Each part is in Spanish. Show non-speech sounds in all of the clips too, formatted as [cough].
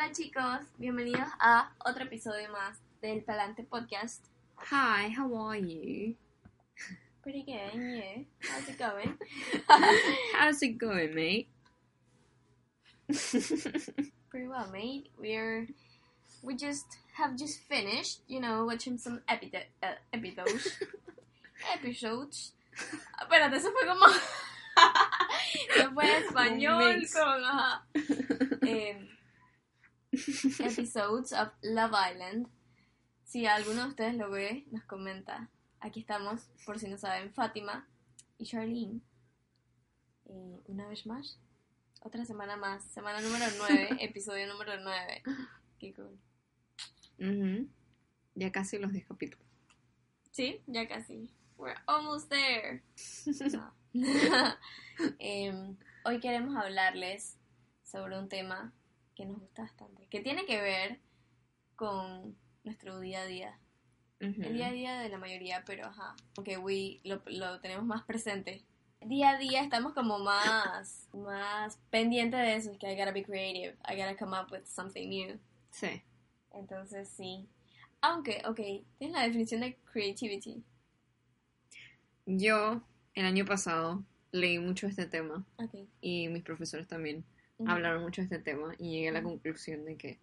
Hola chicos, bienvenidos a otro episodio más del Palante Podcast. Hi, how are you? Pretty good, you? How's it going? [laughs] How's it going, mate? [laughs] Pretty well, mate. We're we just have just finished, you know, watching some epi uh, episodes. [laughs] episodes. Espérate, eso fue como. no fue español con. Ajá. [laughs] episodes of Love Island. Si alguno de ustedes lo ve, nos comenta. Aquí estamos, por si no saben, Fátima y Charlene. Eh, una vez más, otra semana más, semana número 9, [laughs] episodio número 9. Qué cool. Ujú. Ya casi los 10 capítulos. Sí, ya casi. We're almost there. [laughs] No. Em, hoy queremos hablarles sobre un tema que nos gusta bastante, que tiene que ver con nuestro día a día. El día a día de la mayoría, pero ajá, porque we lo, lo tenemos más presente. Día a día estamos como más, más pendientes de eso, es que I gotta be creative, I gotta come up with something new. Sí. Entonces sí. Aunque, ok, tienes la definición de creativity. Yo, el año pasado, leí mucho este tema Ok. y mis profesores también Hablaron mucho de este tema y llegué a la conclusión de que,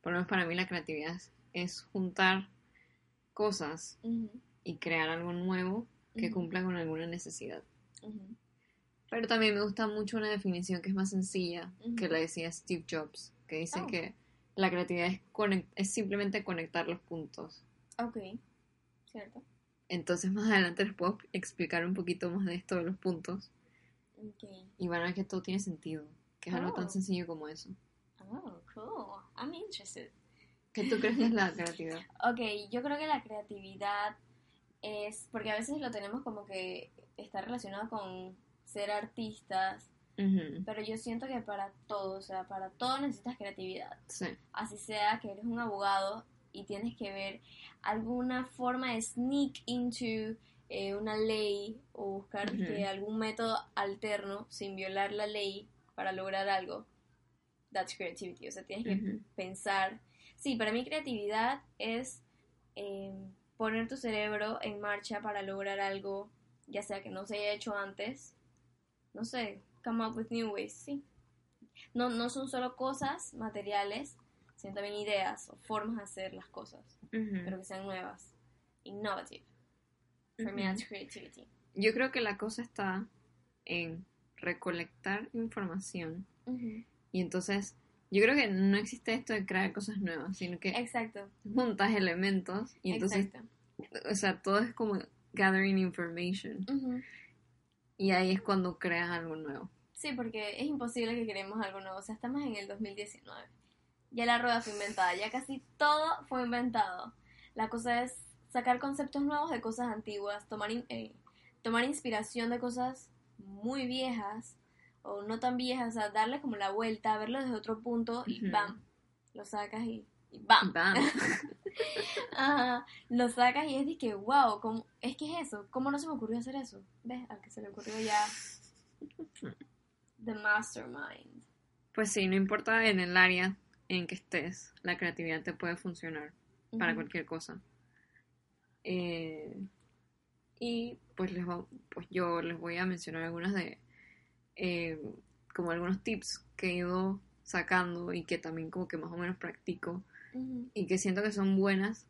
por lo menos para mí, la creatividad es, es juntar cosas y crear algo nuevo que cumpla con alguna necesidad. Pero también me gusta mucho una definición que es más sencilla, que la decía Steve Jobs, que dice Oh. que la creatividad es, es simplemente conectar los puntos. Ok, cierto. Entonces más adelante les puedo explicar un poquito más de esto de los puntos Ok. y van a ver que todo tiene sentido, que es algo Oh. tan sencillo como eso. Oh, cool. I'm interested. ¿Qué tú crees que es la creatividad? [laughs] Ok, yo creo que la creatividad es, porque a veces lo tenemos como que está relacionado con ser artistas, Ujú, pero yo siento que para todo, o sea, para todo necesitas creatividad. Sí. Así sea que eres un abogado y tienes que ver alguna forma de sneak into eh, una ley o buscar Ujú. que algún método alterno sin violar la ley para lograr algo. That's creativity. O sea, tienes que pensar. Sí, para mí creatividad es eh, poner tu cerebro en marcha para lograr algo, ya sea que no se haya hecho antes. No sé, come up with new ways, sí. No, no son solo cosas materiales, sino también ideas o formas de hacer las cosas, pero que sean nuevas, innovative. For me, Ujú. that's creativity. Yo creo que la cosa está en recolectar información y entonces yo creo que no existe esto de crear cosas nuevas, sino que Exacto, juntas elementos y entonces, exacto. o sea, todo es como gathering information Ujú. y ahí es cuando creas algo nuevo. Sí, porque es imposible que queremos algo nuevo. O sea, estamos en el 2019. Ya la rueda fue inventada, ya casi todo fue inventado. La cosa es sacar conceptos nuevos de cosas antiguas, tomar, in- eh, tomar inspiración de cosas muy viejas o no tan viejas, o sea, darle como la vuelta, verlo desde otro punto y. ¡bam! Lo sacas y, y ¡bam! Bam. [laughs] Ajá, lo sacas y es de que, wow, ¿cómo, es que es eso, ¿cómo no se me ocurrió hacer eso? ¿Ves? Al que se le ocurrió ya The Mastermind. Pues sí, no importa en el área en que estés, la creatividad te puede funcionar para cualquier cosa. Eh, y pues les va- pues yo les voy a mencionar algunas de eh, como algunos tips que he ido sacando y que también como que más o menos practico y que siento que son buenas.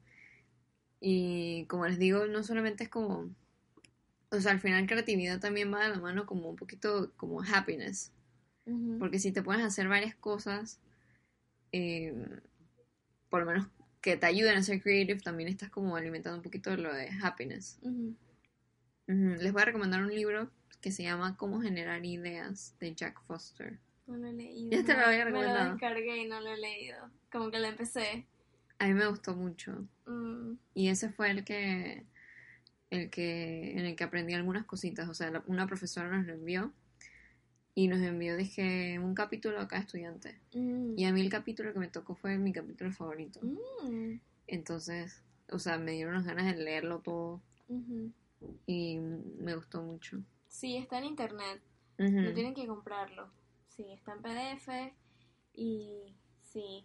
Y como les digo, no solamente es como, o sea, al final creatividad también va de la mano como un poquito como happiness. Ujú. Porque si te pones a hacer varias cosas, eh, por lo menos que te ayuden a ser creative, también estás como alimentando un poquito lo de happiness. Les voy a recomendar un libro que se llama Cómo generar ideas de Jack Foster. No lo he leído. Ya te lo había Me lo recomendado. descargué y no lo he leído. Como que lo empecé. A mí me gustó mucho. Mm, Y ese fue el que, el que, en el que aprendí algunas cositas. O sea, la- una profesora nos lo envió y nos envió, dije, un capítulo a cada estudiante. mm, Y a mí el capítulo que me tocó fue mi capítulo favorito. mm, Entonces, o sea, me dieron las ganas de leerlo todo ujú. Y me gustó mucho. Sí, está en internet. No tienen que comprarlo. Sí, está en PDF y sí.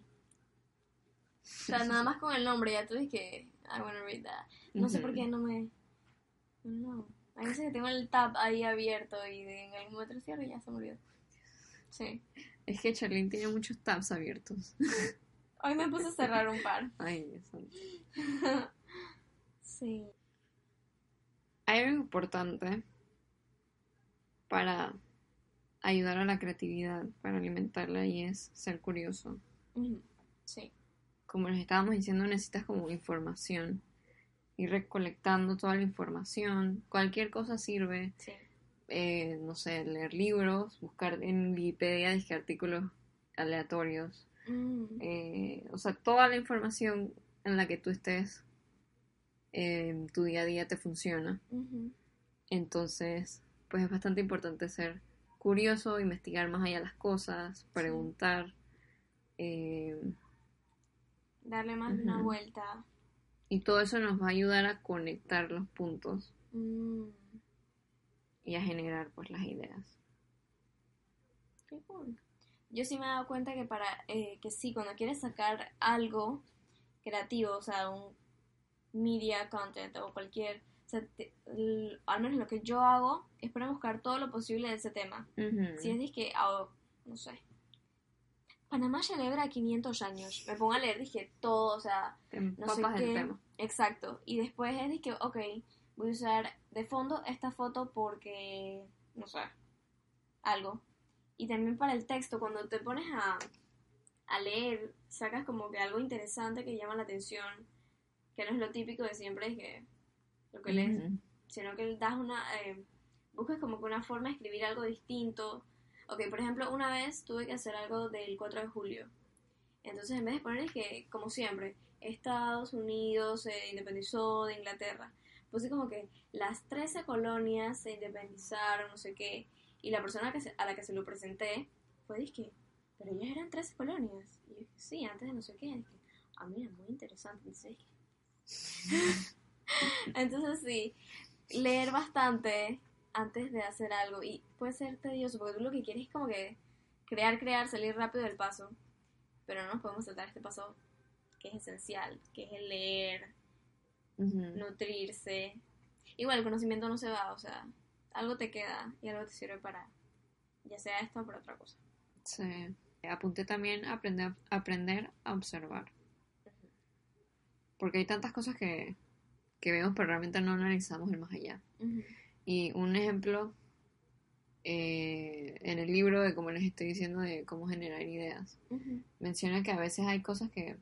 O sea, nada más con el nombre ya tú dices que I wanna read that. No sé por qué no me... No. Hay veces que tengo el tab ahí abierto y en algún lo cierro y ya se me olvidó. Sí. Es que Charlene tiene muchos tabs abiertos. Hoy me puse a cerrar un par. [laughs] Ay, Dios santo. [laughs] Sí. Hay algo importante para ayudar a la creatividad, para alimentarla y es ser curioso. Sí. Como les estábamos diciendo, necesitas como información. Ir recolectando toda la información. Cualquier cosa sirve. Sí. eh, no sé, leer libros, buscar en Wikipedia dizque, artículos aleatorios. Mm. eh, o sea, toda la información en la que tú estés, en tu día a día te funciona. Entonces, pues es bastante importante ser curioso, investigar más allá las cosas, preguntar. eh, Darle más una vuelta. y todo eso nos va a ayudar a conectar los puntos Mm. y a generar pues las ideas. Qué cool. Yo sí me he dado cuenta que para eh, que sí, cuando quieres sacar algo creativo, o sea, un media content o cualquier, o sea, te- l- al menos lo que yo hago es para buscar todo lo posible de ese tema. Ujú. Si es que, no sé, Panamá celebra 500 años, me pongo a leer, dije, todo, o sea, Te no sé qué. tema. Exacto. Y después es que, ok, voy a usar de fondo esta foto porque, no sé, algo. Y también para el texto, cuando te pones a, a leer, sacas como que algo interesante que llama la atención, que no es lo típico de siempre, es que lo que lees, Ujú. sino que das una, eh, buscas como que una forma de escribir algo distinto. Ok, por ejemplo, una vez tuve que hacer algo del 4 de julio. Entonces, en vez de poner que, como siempre, Estados Unidos se independizó de Inglaterra, puse como que las 13 colonias se independizaron, no sé qué, y la persona que se- a la que se lo presenté fue, dije, pero ellas eran 13 colonias. Y yo dije, sí, antes de no sé qué. Dije, ah, mira, muy interesante. Entonces, [laughs] entonces sí, leer bastante antes de hacer algo y puede ser tedioso porque tú lo que quieres es como que crear, crear, salir rápido del paso, pero no nos podemos saltar este paso que es esencial, que es el leer, nutrirse. Igual el conocimiento no se va, o sea, algo te queda y algo te sirve para ya sea esto o para otra cosa. Sí. Apunté también a aprender, aprender a observar. Porque hay tantas cosas que, que vemos, pero realmente no analizamos el más allá. Ujú. Y un ejemplo eh, en el libro de como les estoy diciendo de cómo generar ideas, menciona que a veces hay cosas que,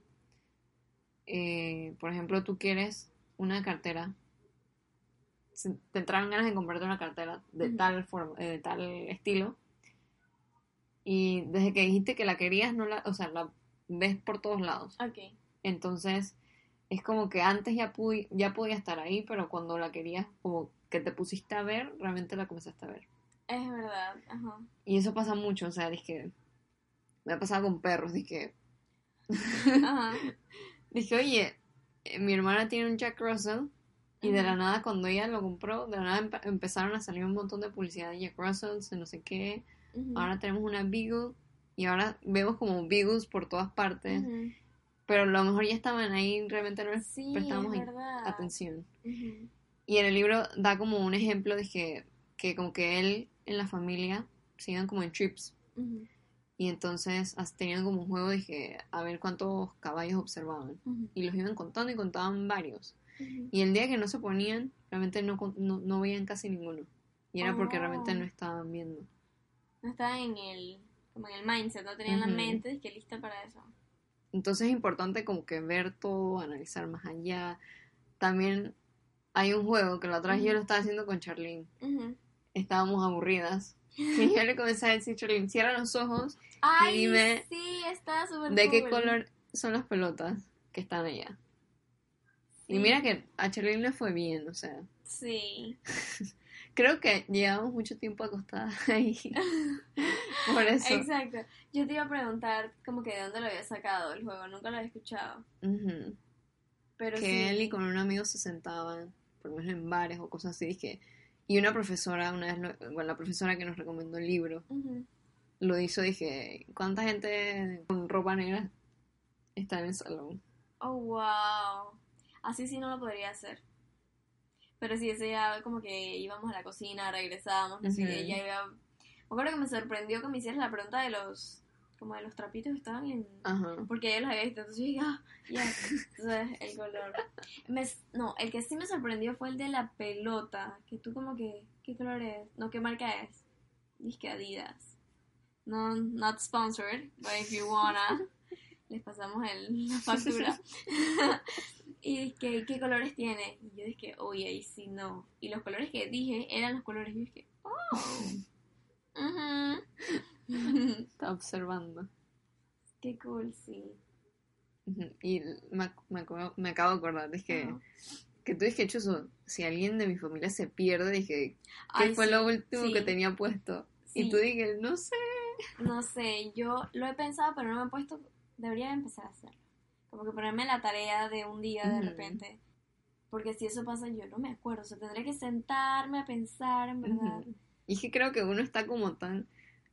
eh, por ejemplo, tú quieres una cartera, te entraron ganas de comprarte una cartera de tal forma, eh, de tal estilo, y desde que dijiste que la querías, no la, o sea, la ves por todos lados. Ok, Entonces, es como que antes ya, pudi- ya podía estar ahí, pero cuando la querías, como que te pusiste a ver, realmente la comenzaste a ver. es verdad, ajá. Y eso pasa mucho, o sea, dije, me ha pasado con perros, dije, Ajá. [laughs] dije, oye, eh, mi hermana tiene un Jack Russell, y de la nada, cuando ella lo compró, de la nada empe- empezaron a salir un montón de publicidad de Jack Russell, de no sé qué, ahora tenemos una Beagle, y ahora vemos como Beagles por todas partes. Pero a lo mejor ya estaban ahí, realmente no les Sí, prestamos es atención. Ujú. Y en el libro da como un ejemplo de que, que como que él en la familia se iban como en trips. Ujú. Y entonces tenían como un juego de que a ver cuántos caballos observaban. Ujú. Y los iban contando y contaban varios. Y el día que no se ponían, realmente no, no, no veían casi ninguno. Y era porque realmente Oh. no estaban viendo. No estaba en el, como en el mindset, no tenía en Ujú. la mente y que lista para eso. Entonces es importante como que ver todo, analizar más allá. También hay un juego que la otra vez yo lo estaba haciendo con Charlene. Estábamos aburridas. [laughs] Y yo le comencé a decir, Charlene, cierra los ojos Ay, dime sí, está súper ¿De qué color son las pelotas que están allá? Y mira que a Charlene le fue bien, o sea, Sí. [laughs] creo que llevamos mucho tiempo acostadas [laughs] ahí. Por eso. Exacto. Yo te iba a preguntar como que de dónde lo había sacado el juego, nunca lo había escuchado. Pero Que sí. él y con un amigo se sentaban, por lo menos en bares o cosas así, dije. Y una profesora, una vez, lo- bueno, la profesora que nos recomendó el libro, lo hizo, dije, ¿cuánta gente con ropa negra está en el salón? Oh, wow. Así sí no lo podría hacer. Pero sí, ese ya como que íbamos a la cocina, regresábamos, no sé qué, ya iba... Me acuerdo que me sorprendió que me hicieras la pregunta de los... como de los trapitos que estaban en... Ajá. Porque ella los había visto, entonces yo dije, ah, ya, entonces el color. Me- no, el que sí me sorprendió fue el de la pelota, que tú como que, ¿qué color es? No, ¿qué marca es? Dice que Adidas. No, not sponsored, but if you wanna, [laughs] les pasamos el, la factura. [laughs] y dije, ¿qué colores tiene? Y yo dije, oye, ahí sí no. Y los colores que dije eran los colores, y yo dije, oh. [laughs] Ujú. Estaba observando. Qué cool, sí. Y me, me, me acabo de acordar, dije, Ajá. que tú dije, Chuzo, si alguien de mi familia se pierde, dije, ¿qué Ay, fue sí, lo último sí. que tenía puesto? Y tú dije, no sé. No sé, yo lo he pensado, pero no me he puesto. Debería empezar a hacerlo. Como que ponerme la tarea de un día de repente. Porque si eso pasa, yo no me acuerdo. O sea, tendré que sentarme a pensar, en verdad. Y es que creo que uno está como tan,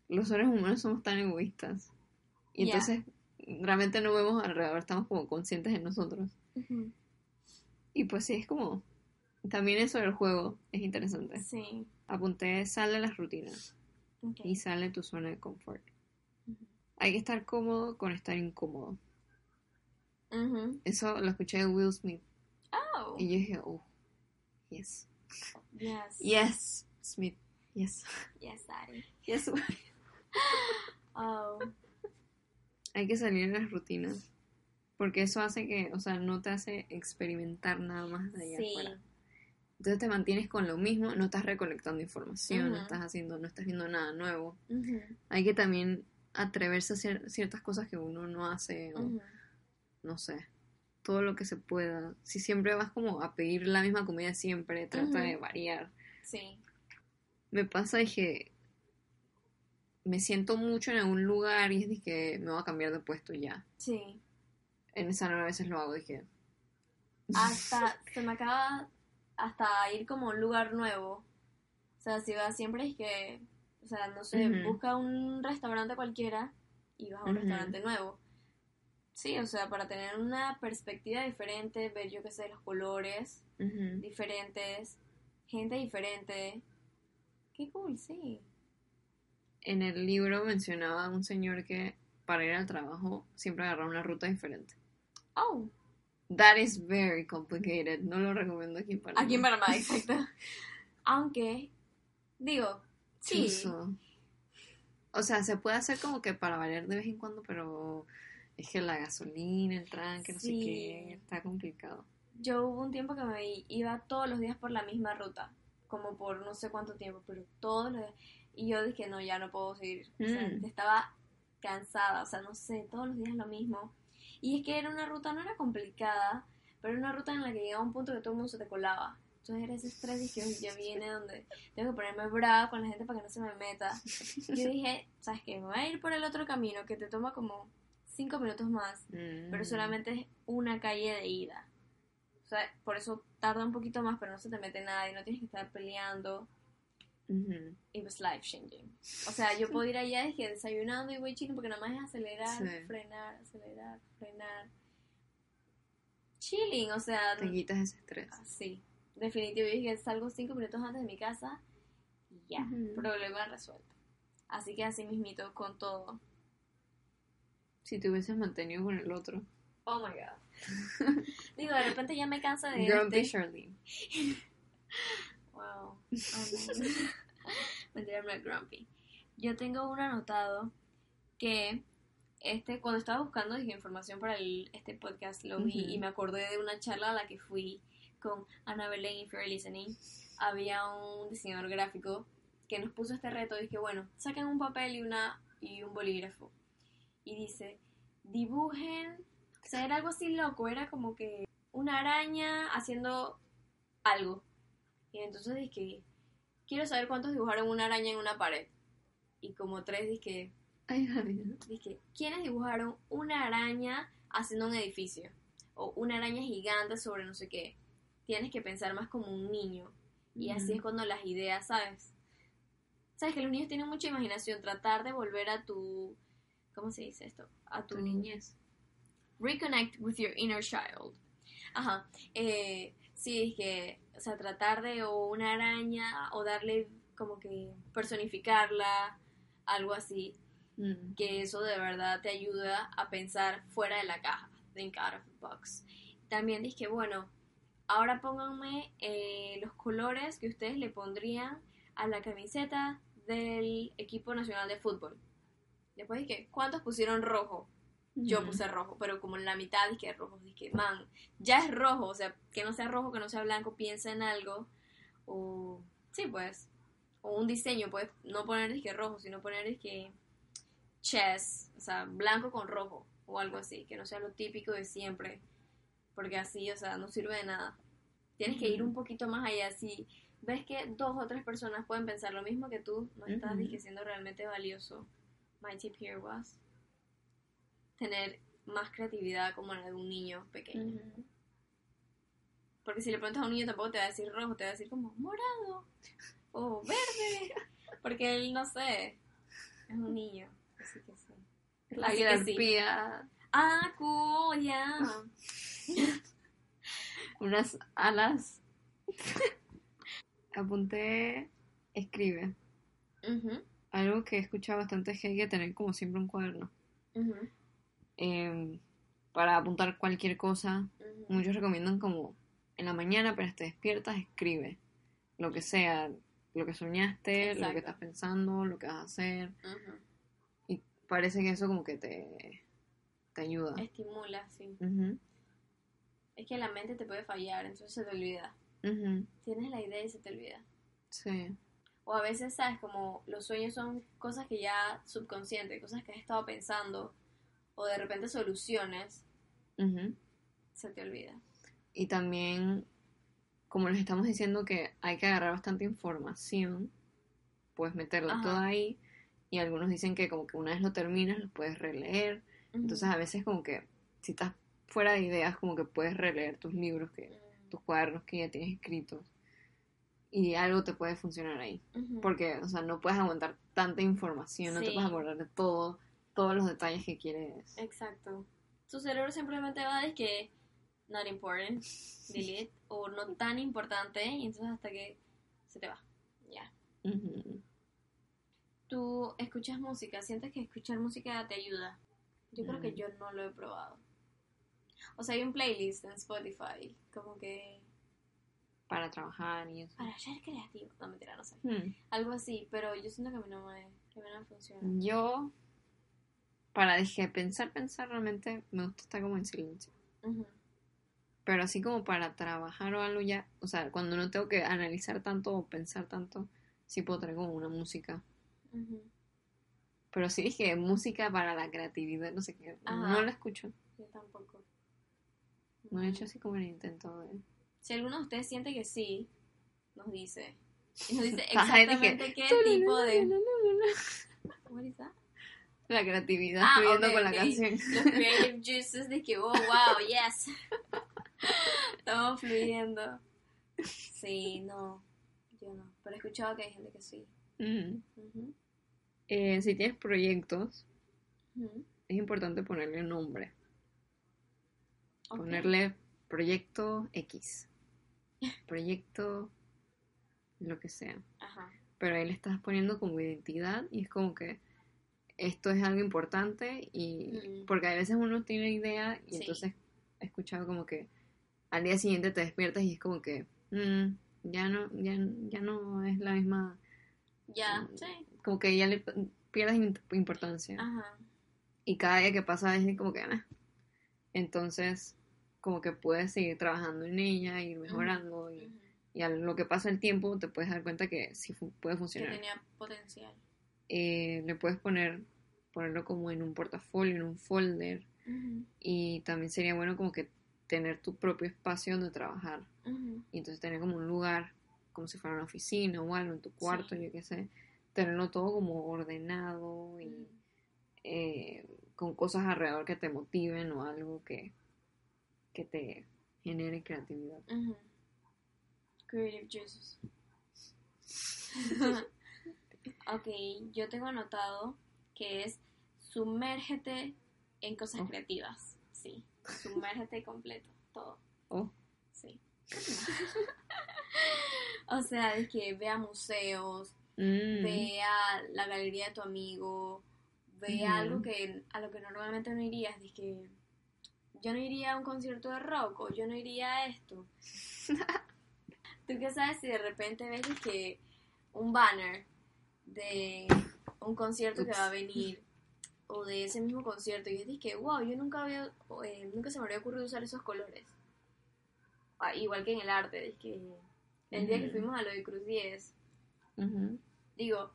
los seres humanos somos tan egoístas. Y entonces realmente no vemos alrededor, estamos como conscientes de nosotros. Y pues sí, es como, también eso del juego es interesante. Sí. Apunté, sale las rutinas ok. y sale tu zona de confort. Hay que estar cómodo con estar incómodo. Eso lo escuché de Will Smith Oh, y yo dije, oh, yes. yes. Yes, Smith, yes. Yes, Daddy. Yes. [laughs] Oh, Hay que salir de las rutinas. Porque eso hace que, o sea, no te hace experimentar nada más de allá sí. afuera. Entonces te mantienes con lo mismo, no estás recolectando información, no estás haciendo, no estás viendo nada nuevo. Hay que también atreverse a hacer ciertas cosas que uno no hace, o. no sé, todo lo que se pueda. Si siempre vas como a pedir la misma comida siempre, trata de variar. Sí. Me pasa que me siento mucho en algún lugar y es de que me voy a cambiar de puesto ya. Sí. En esa hora a veces lo hago, dije. hasta [laughs] se me acaba hasta ir como a un lugar nuevo. O sea, si vas siempre es que, o sea, no sé, busca un restaurante cualquiera y vas a un restaurante nuevo. Sí, o sea, para tener una perspectiva diferente, ver yo qué sé, los colores diferentes, gente diferente. Qué cool, sí. En el libro mencionaba a un señor que para ir al trabajo siempre agarraba una ruta diferente. Oh, That is very complicated. No lo recomiendo aquí en Panamá. aquí en Panamá, exacto. Aunque, digo, sí. Chuzo. O sea, se puede hacer como que para variar de vez en cuando, pero es que la gasolina, el tranque, no sé qué, está complicado. Yo hubo un tiempo que me iba todos los días por la misma ruta, como por no sé cuánto tiempo, pero todos los días. Y yo dije, no, ya no puedo seguir. O sea, Mm. estaba cansada, o sea, no sé, todos los días lo mismo. Y es que era una ruta, no era complicada, pero era una ruta en la que llegaba un punto que todo el mundo se te colaba. Entonces era ese estrés y que ya viene donde tengo que ponerme brava con la gente para que no se me meta. [laughs] Yo dije, ¿sabes qué? Me voy a ir por el otro camino que te toma como cinco minutos más pero Mm. solamente es una calle de ida. O sea, por eso tarda un poquito más, pero no se te mete nada y no tienes que estar peleando. Ujú. It was life changing. O sea, yo puedo ir allá es que desayunando y voy chilling porque nada más es acelerar, Sí. frenar, acelerar, frenar. Chilling, o sea, Te quitas ese estrés. sí. Definitivo, yo dije, salgo cinco minutos antes de mi casa y ya, problema resuelto. Así que así mismito con todo. Si te hubieses mantenido con el otro. Oh my god. [laughs] Digo, de repente ya me cansa de Grumpy este. Charlene. [laughs] Wow. Oh, no [laughs] es grumpy. Yo tengo un anotado que este cuando estaba buscando información para el- este podcast lo vi y me acordé de una charla a la que fui con Ana Belén y Fair Listening. Había un diseñador gráfico que nos puso este reto y dije, bueno, saquen un papel y una y un bolígrafo. Y dice, dibujen, o sea, era algo así loco, era como que una araña haciendo algo. Y entonces dije, quiero saber cuántos dibujaron una araña en una pared. Y como tres dije, Ay, dije, ¿quiénes dibujaron una araña haciendo un edificio? O una araña gigante sobre no sé qué. Tienes que pensar más como un niño. Y así es cuando las ideas, ¿sabes? Sabes que los niños tienen mucha imaginación. Tratar de volver a tu... ¿Cómo se dice esto? A tu, niñez. reconnect with your inner child. Ajá. Eh, sí, es que, o sea, tratar de o una araña o darle como que personificarla, algo así, Mm. que eso de verdad te ayuda a pensar fuera de la caja, think out of the box. También dije, bueno, ahora pónganme eh, los colores que ustedes le pondrían a la camiseta del equipo nacional de fútbol. Después dije, ¿cuántos pusieron rojo? Yo puse rojo, pero como en la mitad dije rojo, dije, man, ya es rojo, o sea, que no sea rojo, que no sea blanco, piensa en algo, o, sí, pues, o un diseño, pues, no poner dije rojo, sino poner dije chess, o sea, blanco con rojo, o algo así, que no sea lo típico de siempre, porque así, o sea, no sirve de nada. Tienes que ir un poquito más allá, si ves que dos o tres personas pueden pensar lo mismo que tú, no estás dije, siendo realmente valioso. My tip here was tener más creatividad como la de un niño pequeño. Porque si le preguntas a un niño tampoco te va a decir rojo, te va a decir como morado o verde. [laughs] Porque él, no sé, es un niño. Así que sí. La Así que sí. Ah, cool, ya. [laughs] unas alas. [laughs] Apunté, escribe. Ujú, Algo que he escuchado bastante es que hay que tener como siempre un cuaderno. em, para apuntar cualquier cosa. Muchos recomiendan como en la mañana apenas te despiertas, escribe. Lo que sea, lo que soñaste, lo que estás pensando, lo que vas a hacer. Y parece que eso como que te, te ayuda. Estimula, sí. Es que la mente te puede fallar, entonces se te olvida. Tienes la idea y se te olvida. Sí. O a veces, ¿sabes? Como los sueños son cosas que ya subconscientes, cosas que has estado pensando, o de repente soluciones, se te olvida. Y también, como les estamos diciendo que hay que agarrar bastante información, puedes meterla Ajá. toda ahí. Y algunos dicen que como que una vez lo terminas, lo puedes releer. Entonces a veces como que si estás fuera de ideas, como que puedes releer tus libros, que Mm, tus cuadernos que ya tienes escritos. Y algo te puede funcionar ahí. Porque, o sea, no puedes aguantar tanta información, no te puedes acordar de todo, todos los detalles que quieres. Exacto. Tu cerebro simplemente va de que not important, [laughs] delete, o no tan importante, y entonces hasta que se te va. Ya. Ujú. Tú escuchas música, sientes que escuchar música te ayuda. Yo creo que Mm. yo no lo he probado. O sea, hay un playlist en Spotify, como que Para trabajar y eso. para ser creativo. No, mentira, no sé. Hmm. Algo así, pero yo siento que a mí no me, que a mí no me funciona. Yo, para dije, pensar, pensar, realmente me gusta estar como en silencio. Pero así como para trabajar o algo ya, o sea, cuando no tengo que analizar tanto o pensar tanto, sí puedo tener como una música. Ujú. Pero sí dije, música para la creatividad, no sé qué. Ajá. No la escucho. Yo tampoco. No he hecho así como el intento de... Si alguno de ustedes siente que sí, nos dice. Y nos dice exactamente qué tipo de... What is that? La creatividad Ah, fluyendo con la canción. Los creative juices de que, oh, wow, yes. Estamos fluyendo. Sí, no. Yo no. Pero he escuchado que hay gente que sí. Eh, si tienes proyectos, es importante ponerle nombre. Ok. Ponerle proyecto X. Proyecto lo que sea. Ajá. Pero ahí le estás poniendo como identidad y es como que esto es algo importante y Mm. porque a veces uno tiene idea y Sí. entonces he escuchado como que al día siguiente te despiertas y es como que mm, ya no ya, ya no es la misma Ya, Mm. sí. como que ya le pierdes im- importancia Ajá. y cada día que pasa es como que "Ah". entonces como que puedes seguir trabajando en ella ir mejorando y, y a lo que pasa el tiempo te puedes dar cuenta que sí fu- puede Que funcionar. tenía potencial. eh, le puedes poner ponerlo como en un portafolio, en un folder y también sería bueno como que tener tu propio espacio donde trabajar. Y entonces tener como un lugar como si fuera una oficina o algo en tu cuarto, Sí. yo qué sé, tenerlo todo como ordenado y eh, con cosas alrededor que te motiven o algo que, que te genere creatividad. Creative juices. [laughs] ok, yo tengo anotado que es sumérgete en cosas Oh. creativas. Sí. Sumérgete [laughs] completo, todo. Oh. Sí. [laughs] o sea, es que vea museos, Mm. vea la galería de tu amigo, vea Ujú. algo que a lo que normalmente no irías, es que yo no iría a un concierto de rock o yo no iría a esto. [laughs] ¿Tú qué sabes si de repente ves es que un banner de un concierto que va a venir o de ese mismo concierto y dices que wow, yo nunca había eh, nunca se me habría ocurrido usar esos colores. Ah, igual que en el arte, es que el día que fuimos a lo de Cruz 10 Ujú. Digo,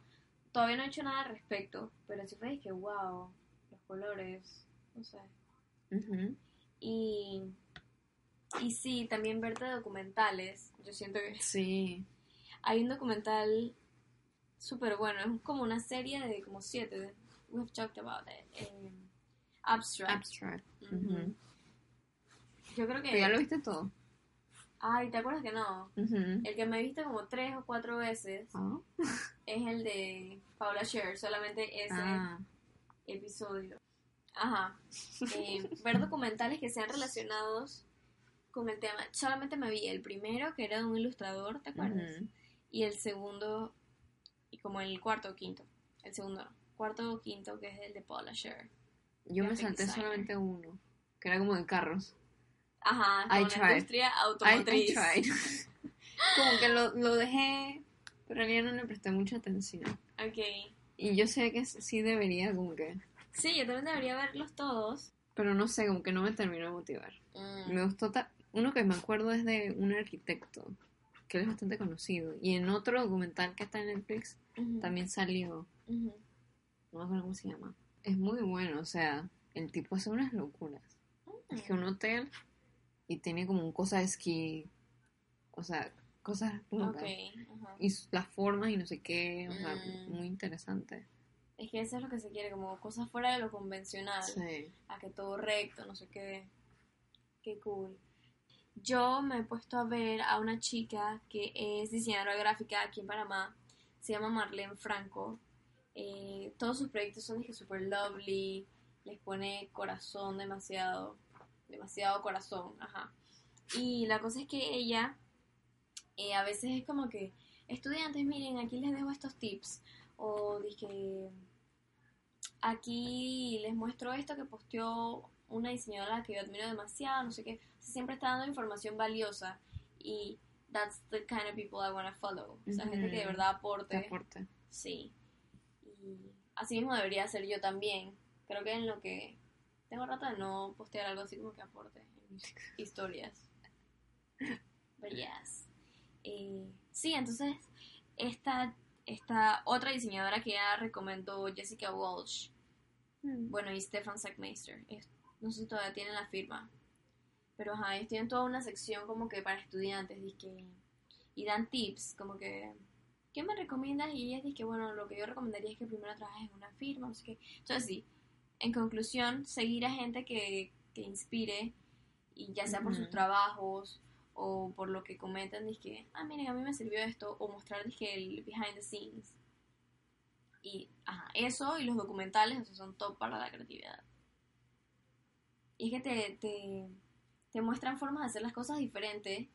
todavía no he hecho nada al respecto, pero sí fue que, wow, los colores, no sé. Y, y sí, también verte documentales. Yo siento que Sí. hay un documental súper bueno, es como una serie de como siete. We've talked about it. eh, abstract. Abstract. Yo creo Pero ya lo que. viste todo. Ay, ¿te acuerdas que no? Ujú. El que me he visto como tres o cuatro veces Ah. es el de Paula Scher, solamente ese. Ah. episodio. Ajá. [laughs] Eh, ver documentales que sean relacionados con el tema. Solamente me vi el primero, que era de un ilustrador, ¿te acuerdas? Y el segundo, y como el cuarto o quinto. El segundo. Cuarto o quinto, que es el de Paula Scher. Yo me salté designer. solamente uno, que era como de carros. Ajá, I con la industria I, I automotriz. tried. [laughs] [laughs] como que lo, lo dejé, pero en realidad no le presté mucha atención. Ok. Y yo sé que sí debería, como que. Sí, yo también debería verlos todos. Pero no sé, como que no me terminó de motivar. Mm, Me gustó. ta- Uno que me acuerdo es de un arquitecto, que él es bastante conocido. Y en otro documental que está en Netflix también salió. No me acuerdo cómo se llama. Es muy bueno, o sea, el tipo hace unas locuras. Es que un hotel y tiene como un cosa de esquí. O sea, cosas locas. Y las formas y no sé qué. O sea, Mm. muy interesante. Es que eso es lo que se quiere, como cosas fuera de lo convencional. Sí. a que todo recto, no sé qué. Qué cool. Yo me he puesto a ver a una chica que es diseñadora gráfica aquí en Panamá. Se llama Marlene Franco. Eh, todos sus proyectos son de que super lovely. Les pone corazón demasiado. Demasiado corazón, ajá. Y la cosa es que ella eh, a veces es como que, estudiantes, miren, aquí les dejo estos tips. O dije, aquí les muestro esto que posteó una diseñadora que yo admiro demasiado, no sé qué. O sea, siempre está dando información valiosa y that's the kind of people I want to follow. O sea, gente que de verdad Te aporte. aporte. Sí. Y así mismo debería ser yo también. Creo que en lo que tengo rato de no postear algo así como que aporte en mis [laughs] historias. But yes. Eh, sí, entonces esta, esta otra diseñadora que ya recomendó Jessica Walsh, bueno, y Stefan Sackmeister, no sé si todavía tienen la firma, pero ajá, ellos tienen toda una sección como que para estudiantes, dizque, y dan tips, como que, ¿qué me recomiendas? Y ellas dicen que, bueno, lo que yo recomendaría es que primero trabajes en una firma, no sé qué. Entonces sí, en conclusión, seguir a gente que, que inspire, y ya sea por sus trabajos, o por lo que comentan, dizque, ah, miren, a mí me sirvió esto, o mostrar, dizque, el behind the scenes. Y, ajá, eso y los documentales, o sea, son top para la creatividad. Y es que te, te, te muestran formas de hacer las cosas diferentes.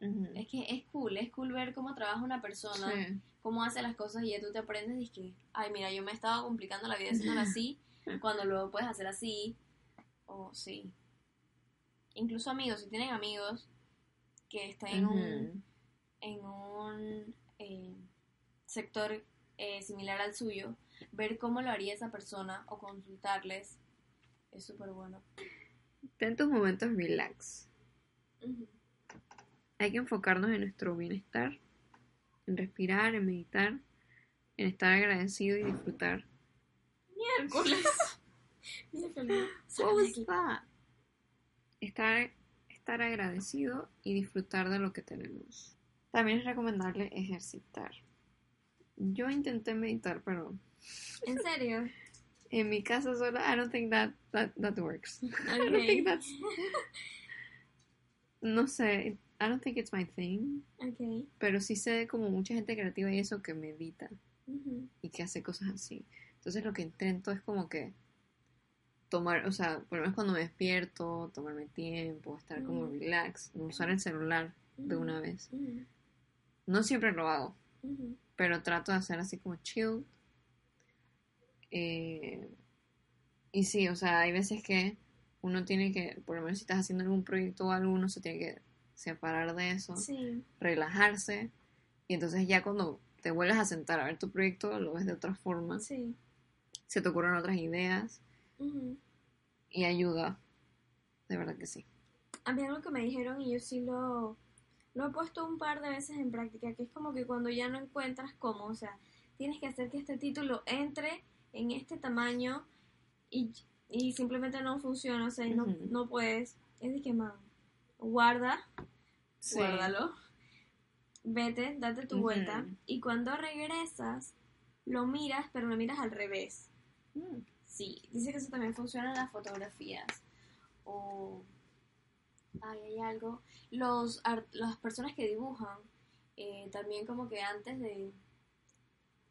Ujú. Es que es cool, es cool ver cómo trabaja una persona, Sí. cómo hace las cosas y ya tú te aprendes y es que, ay, mira, yo me estaba complicando la vida haciéndolo [laughs] así, cuando luego puedes hacer así. O sí. Incluso amigos, si tienen amigos que están en un, en un eh, sector eh, similar al suyo, ver cómo lo haría esa persona o consultarles es súper bueno. Ten tus momentos relax. Hay que enfocarnos en nuestro bienestar, en respirar, en meditar, en estar agradecido y disfrutar. Miércoles. [laughs] Miércoles. What was that? Estar, estar agradecido y disfrutar de lo que tenemos. También es recomendable ejercitar. Yo intenté meditar, pero ¿En serio? [laughs] en mi casa sola, I don't think that, that, that works. [laughs] I don't think that's... No sé, I don't think it's my thing. Ok. Pero sí sé como mucha gente creativa y eso que medita y que hace cosas así. Entonces lo que intento es como que tomar, o sea, por lo menos cuando me despierto, tomarme tiempo, estar como Ujú. relax, no usar el celular de una vez. Ujú, No siempre lo hago, pero trato de hacer así como chill. Eh, y sí, o sea, hay veces que uno tiene que, por lo menos si estás haciendo algún proyecto o algo, uno se tiene que separar de eso, Sí, relajarse, y entonces ya cuando te vuelves a sentar a ver tu proyecto, lo ves de otra forma, sí. se te ocurren otras ideas Y ayuda, de verdad que sí. A mí algo que me dijeron y yo sí lo, lo he puesto un par de veces en práctica, que es como que cuando ya no encuentras cómo, o sea, tienes que hacer que este título entre en este tamaño y, y simplemente no funciona, o sea, y no, no puedes, es de que, man, guarda, Sí. guárdalo, vete, date tu vuelta y cuando regresas lo miras, pero lo miras al revés. Mm. Sí, dice que eso también funciona en las fotografías. O. Ay, hay algo. Los las personas que dibujan, eh, también como que antes de.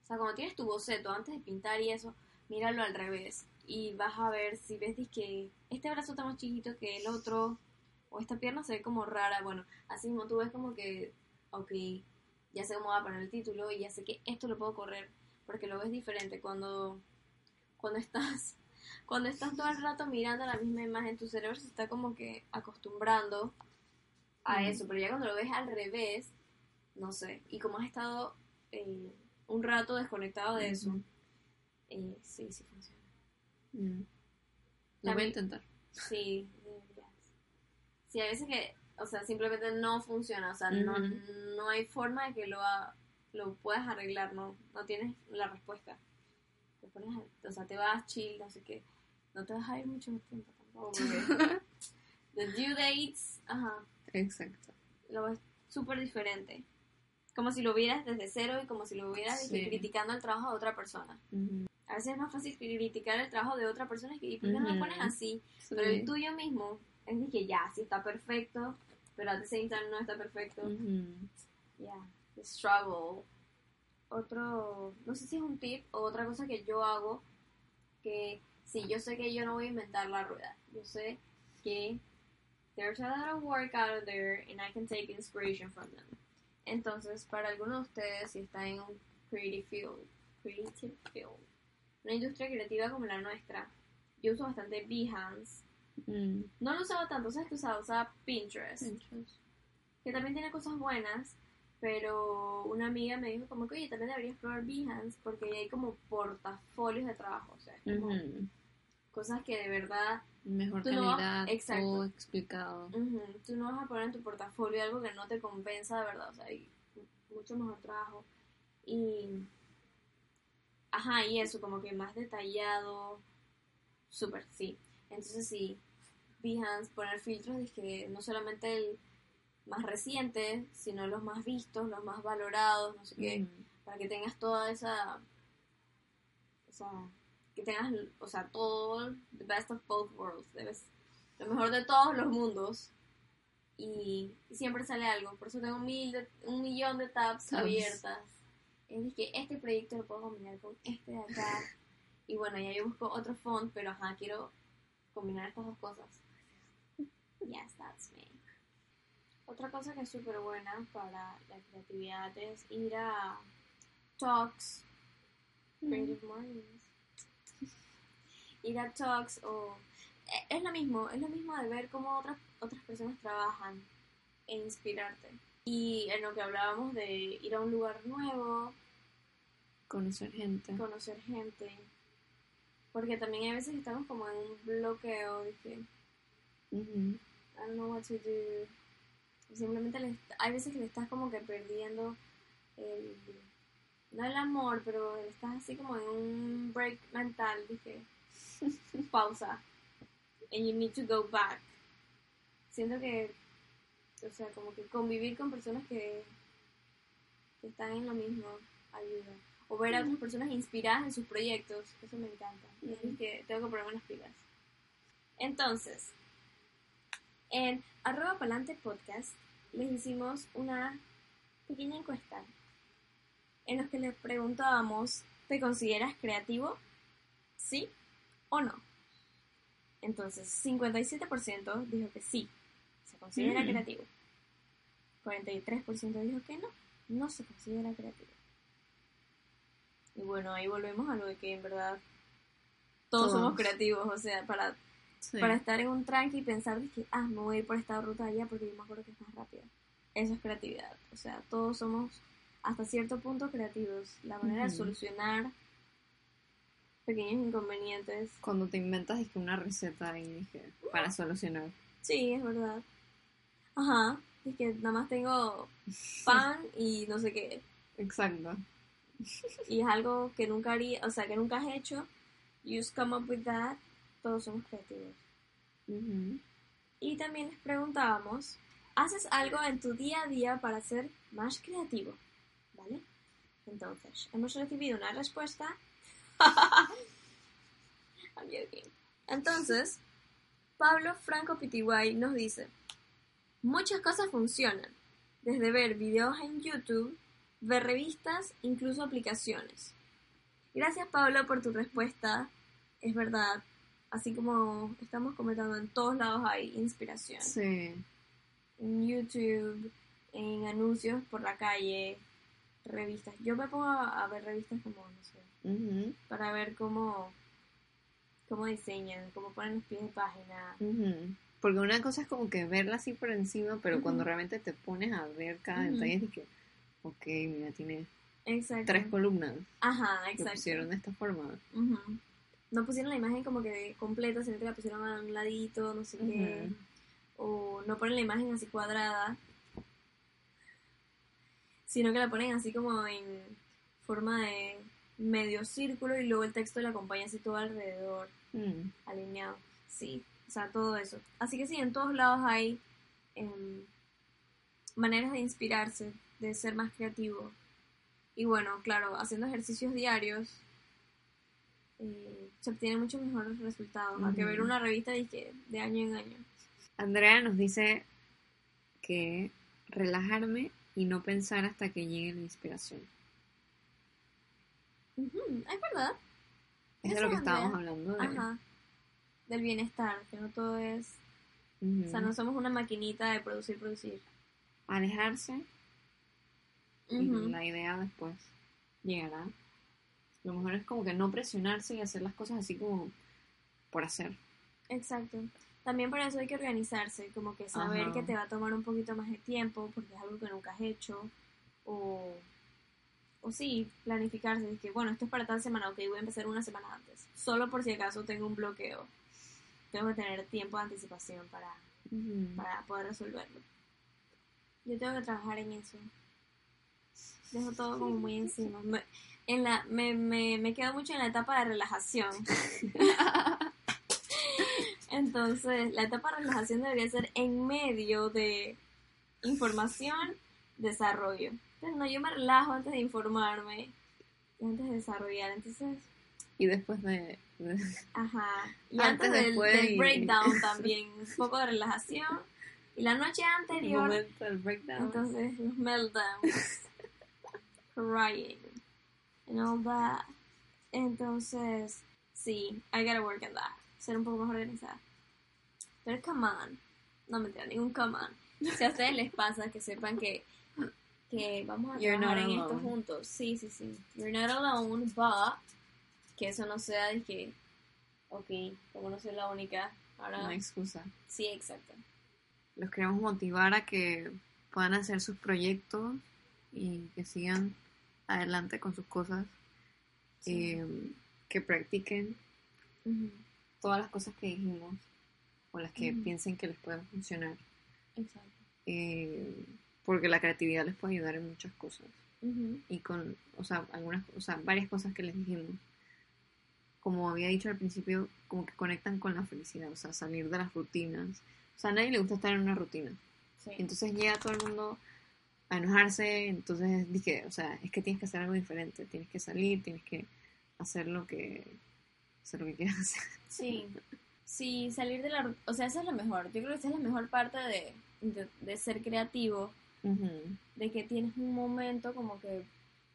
O sea, cuando tienes tu boceto, antes de pintar y eso, míralo al revés. Y vas a ver si ves que este brazo está más chiquito que el otro, o esta pierna se ve como rara. Bueno, así mismo tú ves como que, ok, ya sé cómo va a poner el título y ya sé que esto lo puedo correr, porque lo ves diferente cuando cuando estás [laughs] cuando estás todo el rato mirando la misma imagen, tu cerebro se está como que acostumbrando a Mm. eso, pero ya cuando lo ves al revés, no sé, y como has estado eh, un rato desconectado de eso, eh, sí, sí funciona. Mm. Lo voy a intentar. Sí, deberías. Sí, a veces que, o sea, simplemente no funciona, o sea, no, Ujú. no hay forma de que lo, ha- lo puedas arreglar, no, no tienes la respuesta. Te pones, a- o sea, te vas chill, no sé qué, no te vas a ir mucho tiempo tampoco, [laughs] the due dates, ajá, Exacto. lo ves súper diferente. Como si lo vieras desde cero y como si lo Sí. criticando el trabajo de otra persona. A veces es más fácil criticar el trabajo de otra persona y que, ¿y por qué no lo pones así? Sí. Pero el tuyo mismo es de que ya, sí está perfecto, pero at the same time no está perfecto. Ujú. Ya, the struggle. Otro, no sé si es un tip o otra cosa que yo hago, que sí, yo sé que yo no voy a inventar la rueda. Yo sé que there's a lot of work out there and I can take inspiration from them. Entonces, para algunos de ustedes, si están en un creative field, creative field, una industria creativa como la nuestra, yo uso bastante Behance. Mm. No lo usaba tanto, ¿sabes que usaba? Usaba Pinterest, Pinterest. que también tiene cosas buenas, pero una amiga me dijo como que, oye, también deberías probar Behance, porque ahí hay como portafolios de trabajo, o sea, es como cosas que de verdad Mejor Tú no vas- calidad, exacto. todo explicado. Ujú, Tú no vas a poner en tu portafolio algo que no te compensa de verdad, o sea, hay mucho mejor trabajo. Y. Ajá, y eso, como que más detallado. Súper, sí. Entonces, sí, Behance, poner filtros que no solamente el más reciente, sino los más vistos, los más valorados, no sé qué, Ujú. para que tengas toda esa. O sea, que tengas, o sea, todo, the best of both worlds, debes, lo mejor de todos los mundos. Y, y siempre sale algo, por eso tengo mil de- un millón de tabs, Tabs. abiertas. Es que este proyecto lo puedo combinar con este de acá. [laughs] Y bueno, ya yo busco otro font, pero ajá, quiero combinar estas dos cosas. Yes, that's me. Otra cosa que es súper buena para la creatividad es ir a talks, creative mornings. Ir a talks o e- es lo mismo, es lo mismo de ver cómo otras otras personas trabajan e inspirarte. Y en lo que hablábamos de ir a un lugar nuevo, Conocer gente. conocer gente. Porque también hay veces que estamos como en un bloqueo de que. I don't know what to do. Simplemente le hay veces que le estás como que perdiendo el, no el amor, pero estás así como en un break mental, dije, [laughs] pausa. And you need to go back. Siento que, o sea, como que convivir con personas que, que están en lo mismo ayuda. O ver a otras personas inspiradas en sus proyectos, eso me encanta. Es que tengo que ponerme las pilas. Entonces, en arroba palante podcast les hicimos una pequeña encuesta en los que les preguntábamos, ¿te consideras creativo? ¿Sí o no? Entonces, 57% dijo que sí, se considera Mm. creativo. 43% dijo que no, no se considera creativo. Y bueno, ahí volvemos a lo de que en verdad todos, Todos. somos creativos, o sea, para, Sí. para estar en un tranqui y pensar que, ah, me voy a ir por esta ruta allá porque yo me acuerdo que es más rápida. Eso es creatividad, o sea, todos somos hasta cierto punto creativos. La manera de solucionar pequeños inconvenientes Cuando te inventas es que una receta y dije, para solucionar. Sí, es verdad. Ajá, es que nada más tengo [laughs] pan y no sé qué. Exacto. Y es algo que nunca haría, o sea, que nunca has hecho. You just come up with that. Todos somos creativos. Y también les preguntábamos, ¿haces algo en tu día a día para ser más creativo? ¿Vale? Entonces, hemos recibido una respuesta. [laughs] Entonces, Pablo Franco Pitiguay nos dice, muchas cosas funcionan, desde ver videos en YouTube, ver revistas, incluso aplicaciones. Gracias Pablo por tu respuesta. Es verdad, así como estamos comentando, en todos lados hay inspiración. Sí. En YouTube, en anuncios por la calle, revistas. Yo me pongo a, a ver revistas como, no sé, Ujú, para ver cómo, cómo diseñan, cómo ponen los pies de página. ujú. Porque una cosa es como que verla así por encima, pero cuando realmente te pones a ver cada detalle, es que, ok, mira, tiene Exacto. tres columnas. Ajá, Lo exacto. pusieron de esta forma. No pusieron la imagen como que completa, sino que la pusieron a un ladito, no sé qué. O no ponen la imagen así cuadrada, sino que la ponen así como en forma de medio círculo y luego el texto le acompaña así todo alrededor, Mm, alineado. Sí, o sea, todo eso. Así que sí, en todos lados hay em, maneras de inspirarse, de ser más creativo. Y bueno, claro, haciendo ejercicios diarios eh, se obtienen muchos mejores resultados. a que Ujú. ver una revista de, que- de año en año. Andrea nos dice que relajarme y no pensar hasta que llegue la inspiración. Es verdad. Es de lo que Andrea. estábamos hablando. De... Ajá. Del bienestar, que no todo es... O sea, no somos una maquinita de producir, producir. Alejarse y Ujú, la idea después llegará. Lo mejor es como que no presionarse y hacer las cosas así como por hacer. Exacto. También para eso hay que organizarse, como que saber Ajá. que te va a tomar un poquito más de tiempo porque es algo que nunca has hecho. O, o sí, planificarse. De que, bueno, esto es para tal semana, ok, voy a empezar una semana antes. Solo por si acaso tengo un bloqueo. Tengo que tener tiempo de anticipación para, para poder resolverlo. Yo tengo que trabajar en eso. Dejo todo como muy encima. Me, en la, me, me, me quedo mucho en la etapa de relajación. [laughs] Entonces, la etapa de relajación debería ser en medio de información, desarrollo. Entonces, no, yo me relajo antes de informarme y antes de desarrollar. Entonces, Y después de... de- Ajá. Y Antes, antes, del, del y- breakdown también, un poco de relajación. Y la noche el anterior, momento del breakdown. entonces los meltdowns, crying, and all that. Entonces, sí, I gotta work on that. Ser un poco más organizada. Pero come on. No me entiendo, ningún come on. Si a ustedes les pasa, que sepan que, que vamos a You're trabajar en esto alone. juntos. Sí, sí, sí. You're not alone, but que eso no sea de que, ok, como no soy la única, ahora... Hay excusa. Sí, exacto. Los queremos motivar a que puedan hacer sus proyectos y que sigan adelante con sus cosas. Sí. Eh, que practiquen todas las cosas que dijimos o las que piensen que les pueden funcionar. Exacto. Eh, porque la creatividad les puede ayudar en muchas cosas. Y con, o sea, algunas, o sea, varias cosas que les dijimos. Como había dicho al principio, como que conectan con la felicidad, o sea, salir de las rutinas. O sea, a nadie le gusta estar en una rutina. Sí. Entonces llega todo el mundo a enojarse, entonces dije, o sea, es que tienes que hacer algo diferente, tienes que salir, tienes que hacer lo que, hacer lo que quieras hacer. Sí, sí, salir de la... O sea, esa es la mejor. Yo creo que esa es la mejor parte de, de, de ser creativo, de que tienes un momento como que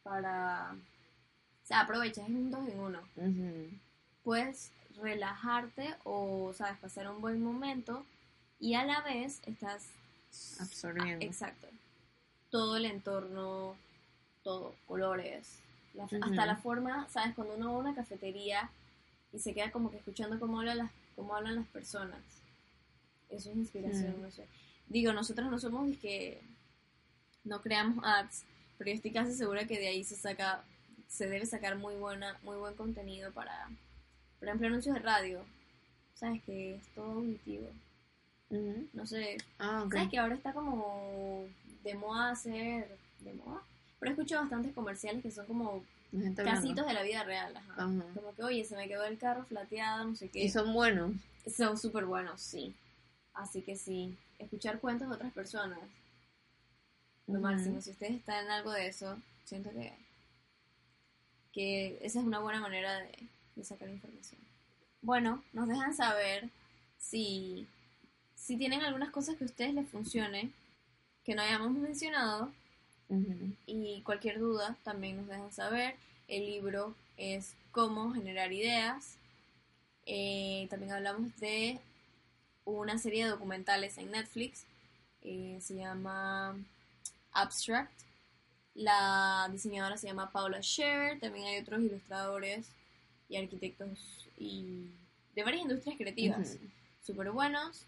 para... O sea, aprovechas, es un dos en uno. Puedes relajarte o, sabes, pasar un buen momento y a la vez estás Absorbiendo. Exacto. Todo el entorno, todo, colores, hasta la forma, ¿sabes? Cuando uno va a una cafetería y se queda como que escuchando cómo hablan las, cómo hablan las personas. Eso es inspiración, Mm. no sé. Digo, nosotros no somos de que no creamos ads, pero yo estoy casi segura que de ahí se saca, se debe sacar muy buena, muy buen contenido para, por ejemplo, anuncios de radio. ¿Sabes? Que es todo auditivo. No sé, Ah. ¿Sabes que ahora está como de moda hacer... ¿De moda? Pero he escuchado bastantes comerciales que son como gente hablando. casitos de la vida real. Ajá. Como que, oye, se me quedó el carro flateado, no sé qué. Y son buenos. Son súper buenos, sí. Así que sí, escuchar cuentos de otras personas. Lo máximo. Si ustedes están en algo de eso, siento que, que esa es una buena manera de, de sacar información. Bueno, nos dejan saber si, si tienen algunas cosas que a ustedes les funcione, que no hayamos mencionado, y cualquier duda también nos dejan saber. El libro es Cómo generar ideas. Eh, también hablamos de una serie de documentales en Netflix. eh, se llama Abstract. La diseñadora se llama Paula Scher. También hay otros ilustradores y arquitectos y de varias industrias creativas Ujú. súper buenos.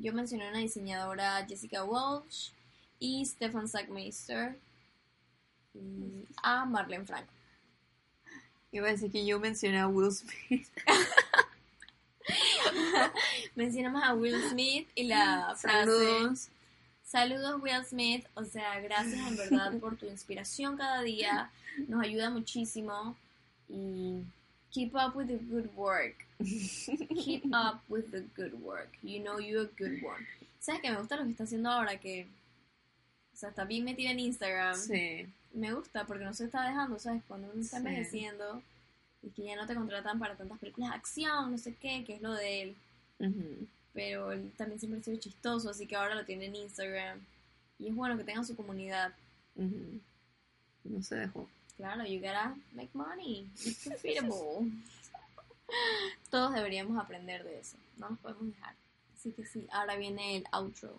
Yo mencioné una diseñadora Jessica Walsh y Stefan Sackmeister y a Marlene Franco. Iba a decir que yo mencioné a Will Smith. [laughs] Mencionamos a Will Smith y la frase Saludos. Saludos Will Smith, o sea, gracias en verdad por tu inspiración cada día, nos ayuda muchísimo y keep up with the good work. Keep [laughs] up with the good work. You know you're a good one. ¿Sabes que me gusta lo que está haciendo ahora? Que, o sea, está bien metida en Instagram. Sí. Me gusta porque no se está dejando, ¿sabes? Cuando uno está Sí. envejeciendo y que ya no te contratan para tantas películas de acción, no sé qué, que es lo de él. Pero él también siempre ha sido chistoso, así que ahora lo tiene en Instagram. Y es bueno que tenga su comunidad. No se dejó. Claro, you gotta make money. It's [laughs] profitable. Todos deberíamos aprender de eso. No nos podemos dejar. Así que sí, ahora viene el outro.